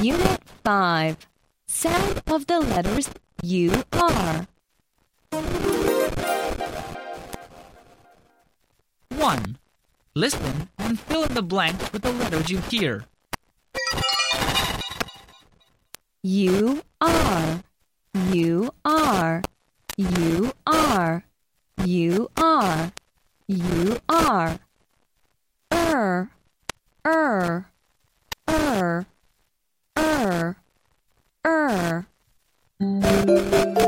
Unit 5 Sound of the letters U R. 1. Listen and fill in the blanks with the letters you hear. U R. U R. U R. U R. U R. Er. Er. Er. Er. Er.